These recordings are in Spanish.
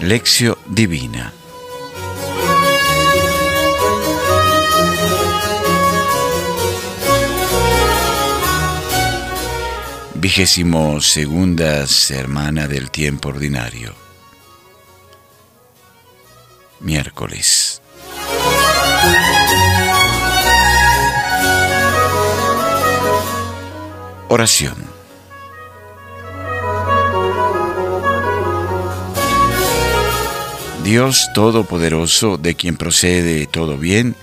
Lección Divina. Vigésimo segunda semana del tiempo ordinario. Miércoles. Oración. Dios Todopoderoso, de quien procede todo bien,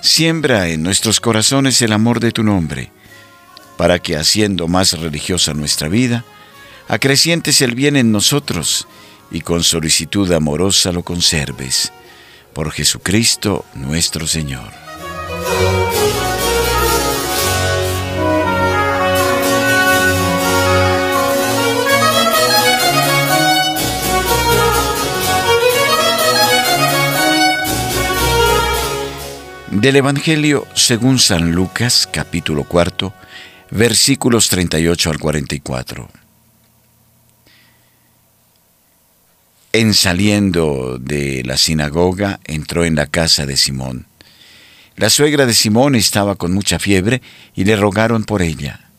siembra en nuestros corazones el amor de tu nombre para que haciendo más religiosa nuestra vida, acrecientes el bien en nosotros y con solicitud amorosa lo conserves. Por Jesucristo nuestro Señor. Del Evangelio según San Lucas capítulo cuarto versículos 38 al 44. En saliendo de la sinagoga, entró en la casa de Simón. La suegra de Simón estaba con mucha fiebre y le rogaron por ella.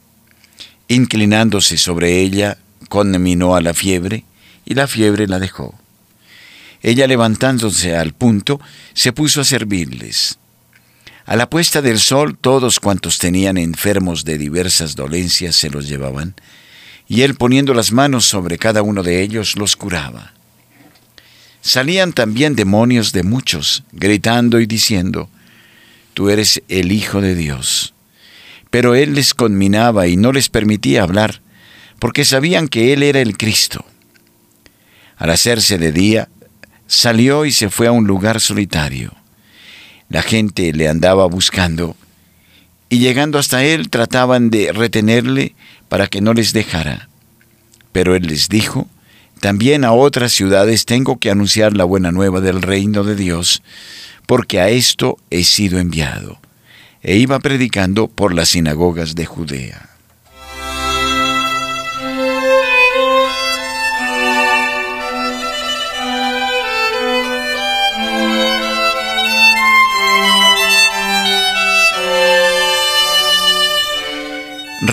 Inclinándose sobre ella, conminó a la fiebre y la fiebre la dejó. Ella levantándose al punto, se puso a servirles. A la puesta del sol todos cuantos tenían enfermos de diversas dolencias se los llevaban, y él poniendo las manos sobre cada uno de ellos los curaba. Salían también demonios de muchos, gritando y diciendo, Tú eres el Hijo de Dios. Pero él les conminaba y no les permitía hablar, porque sabían que él era el Cristo. Al hacerse de día, salió y se fue a un lugar solitario la gente le andaba buscando y llegando hasta él trataban de retenerle para que no les dejara. Pero él les dijo, también a otras ciudades tengo que anunciar la buena nueva del reino de Dios, porque a esto he sido enviado. E iba predicando por las sinagogas de Judea.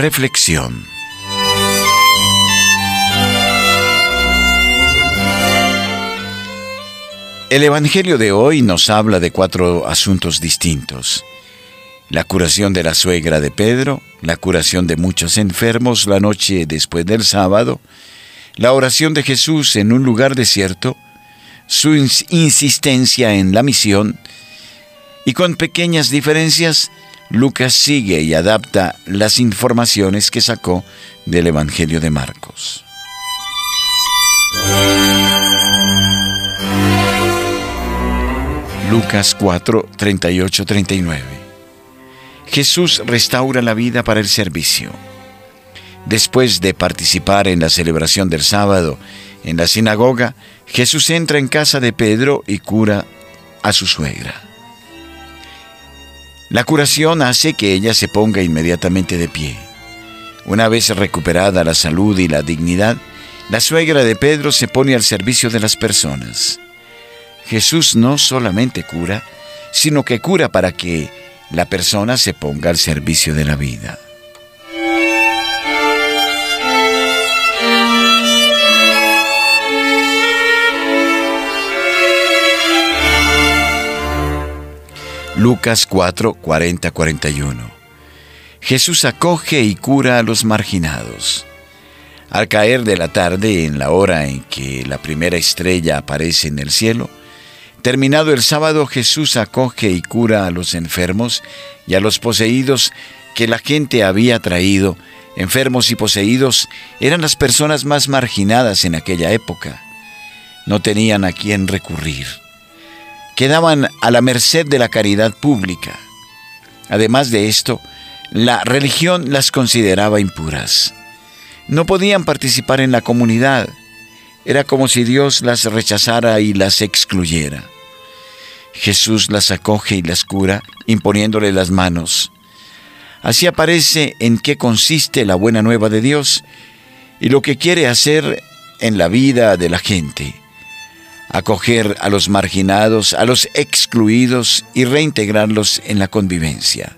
Reflexión. El Evangelio de hoy nos habla de cuatro asuntos distintos. La curación de la suegra de Pedro, la curación de muchos enfermos la noche después del sábado, la oración de Jesús en un lugar desierto, su insistencia en la misión y con pequeñas diferencias, Lucas sigue y adapta las informaciones que sacó del Evangelio de Marcos. Lucas 4, 38, 39. Jesús restaura la vida para el servicio. Después de participar en la celebración del sábado en la sinagoga, Jesús entra en casa de Pedro y cura a su suegra. La curación hace que ella se ponga inmediatamente de pie. Una vez recuperada la salud y la dignidad, la suegra de Pedro se pone al servicio de las personas. Jesús no solamente cura, sino que cura para que la persona se ponga al servicio de la vida. Lucas 4, 40, 41. Jesús acoge y cura a los marginados. Al caer de la tarde, en la hora en que la primera estrella aparece en el cielo, terminado el sábado, Jesús acoge y cura a los enfermos y a los poseídos que la gente había traído. Enfermos y poseídos eran las personas más marginadas en aquella época. No tenían a quién recurrir quedaban a la merced de la caridad pública. Además de esto, la religión las consideraba impuras. No podían participar en la comunidad. Era como si Dios las rechazara y las excluyera. Jesús las acoge y las cura, imponiéndole las manos. Así aparece en qué consiste la buena nueva de Dios y lo que quiere hacer en la vida de la gente acoger a los marginados, a los excluidos y reintegrarlos en la convivencia.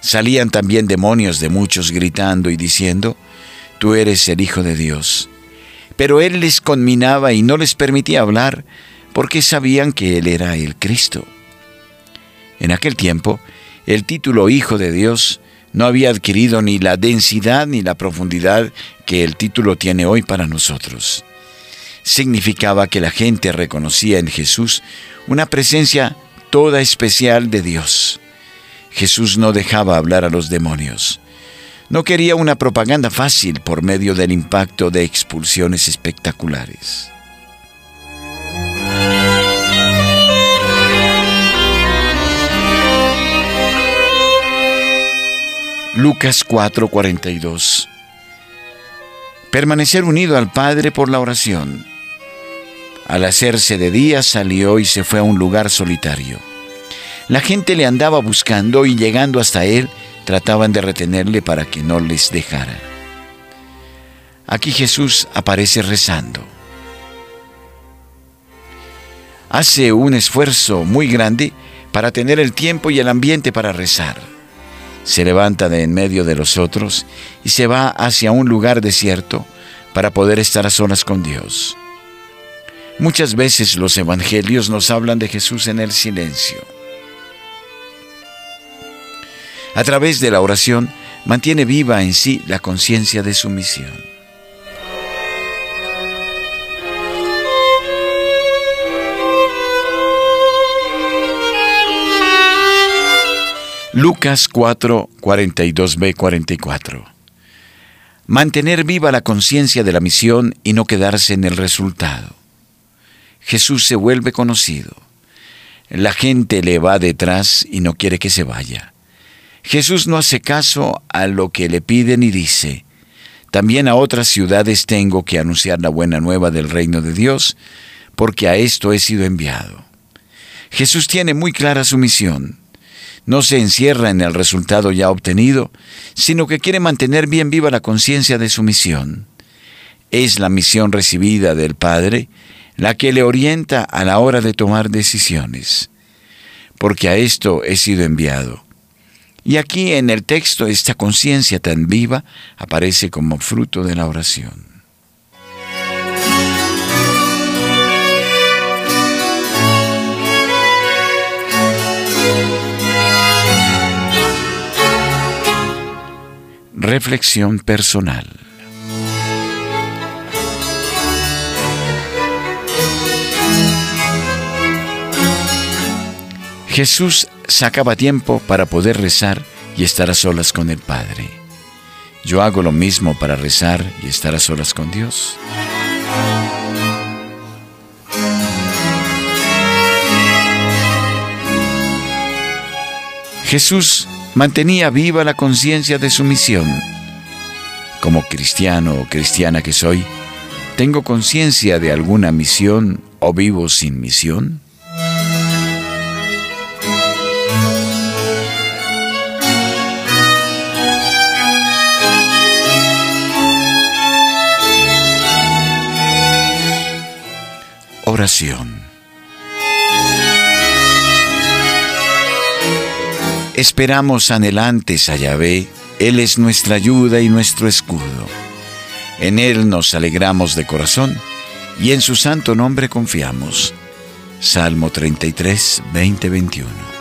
Salían también demonios de muchos gritando y diciendo, Tú eres el Hijo de Dios. Pero él les conminaba y no les permitía hablar porque sabían que él era el Cristo. En aquel tiempo, el título Hijo de Dios no había adquirido ni la densidad ni la profundidad que el título tiene hoy para nosotros. Significaba que la gente reconocía en Jesús una presencia toda especial de Dios. Jesús no dejaba hablar a los demonios. No quería una propaganda fácil por medio del impacto de expulsiones espectaculares. Lucas 4:42 Permanecer unido al Padre por la oración. Al hacerse de día salió y se fue a un lugar solitario. La gente le andaba buscando y llegando hasta él trataban de retenerle para que no les dejara. Aquí Jesús aparece rezando. Hace un esfuerzo muy grande para tener el tiempo y el ambiente para rezar se levanta de en medio de los otros y se va hacia un lugar desierto para poder estar a solas con Dios. Muchas veces los evangelios nos hablan de Jesús en el silencio. A través de la oración mantiene viva en sí la conciencia de su misión. Lucas 4, 42b, 44. Mantener viva la conciencia de la misión y no quedarse en el resultado. Jesús se vuelve conocido. La gente le va detrás y no quiere que se vaya. Jesús no hace caso a lo que le piden y dice, también a otras ciudades tengo que anunciar la buena nueva del reino de Dios, porque a esto he sido enviado. Jesús tiene muy clara su misión no se encierra en el resultado ya obtenido, sino que quiere mantener bien viva la conciencia de su misión. Es la misión recibida del Padre la que le orienta a la hora de tomar decisiones, porque a esto he sido enviado. Y aquí en el texto esta conciencia tan viva aparece como fruto de la oración. Reflexión personal. Jesús sacaba tiempo para poder rezar y estar a solas con el Padre. Yo hago lo mismo para rezar y estar a solas con Dios. Jesús mantenía viva la conciencia de su misión. Como cristiano o cristiana que soy, ¿tengo conciencia de alguna misión o vivo sin misión? Oración. Esperamos anhelantes a Yahvé, Él es nuestra ayuda y nuestro escudo. En Él nos alegramos de corazón y en su santo nombre confiamos. Salmo 33, 20, 21.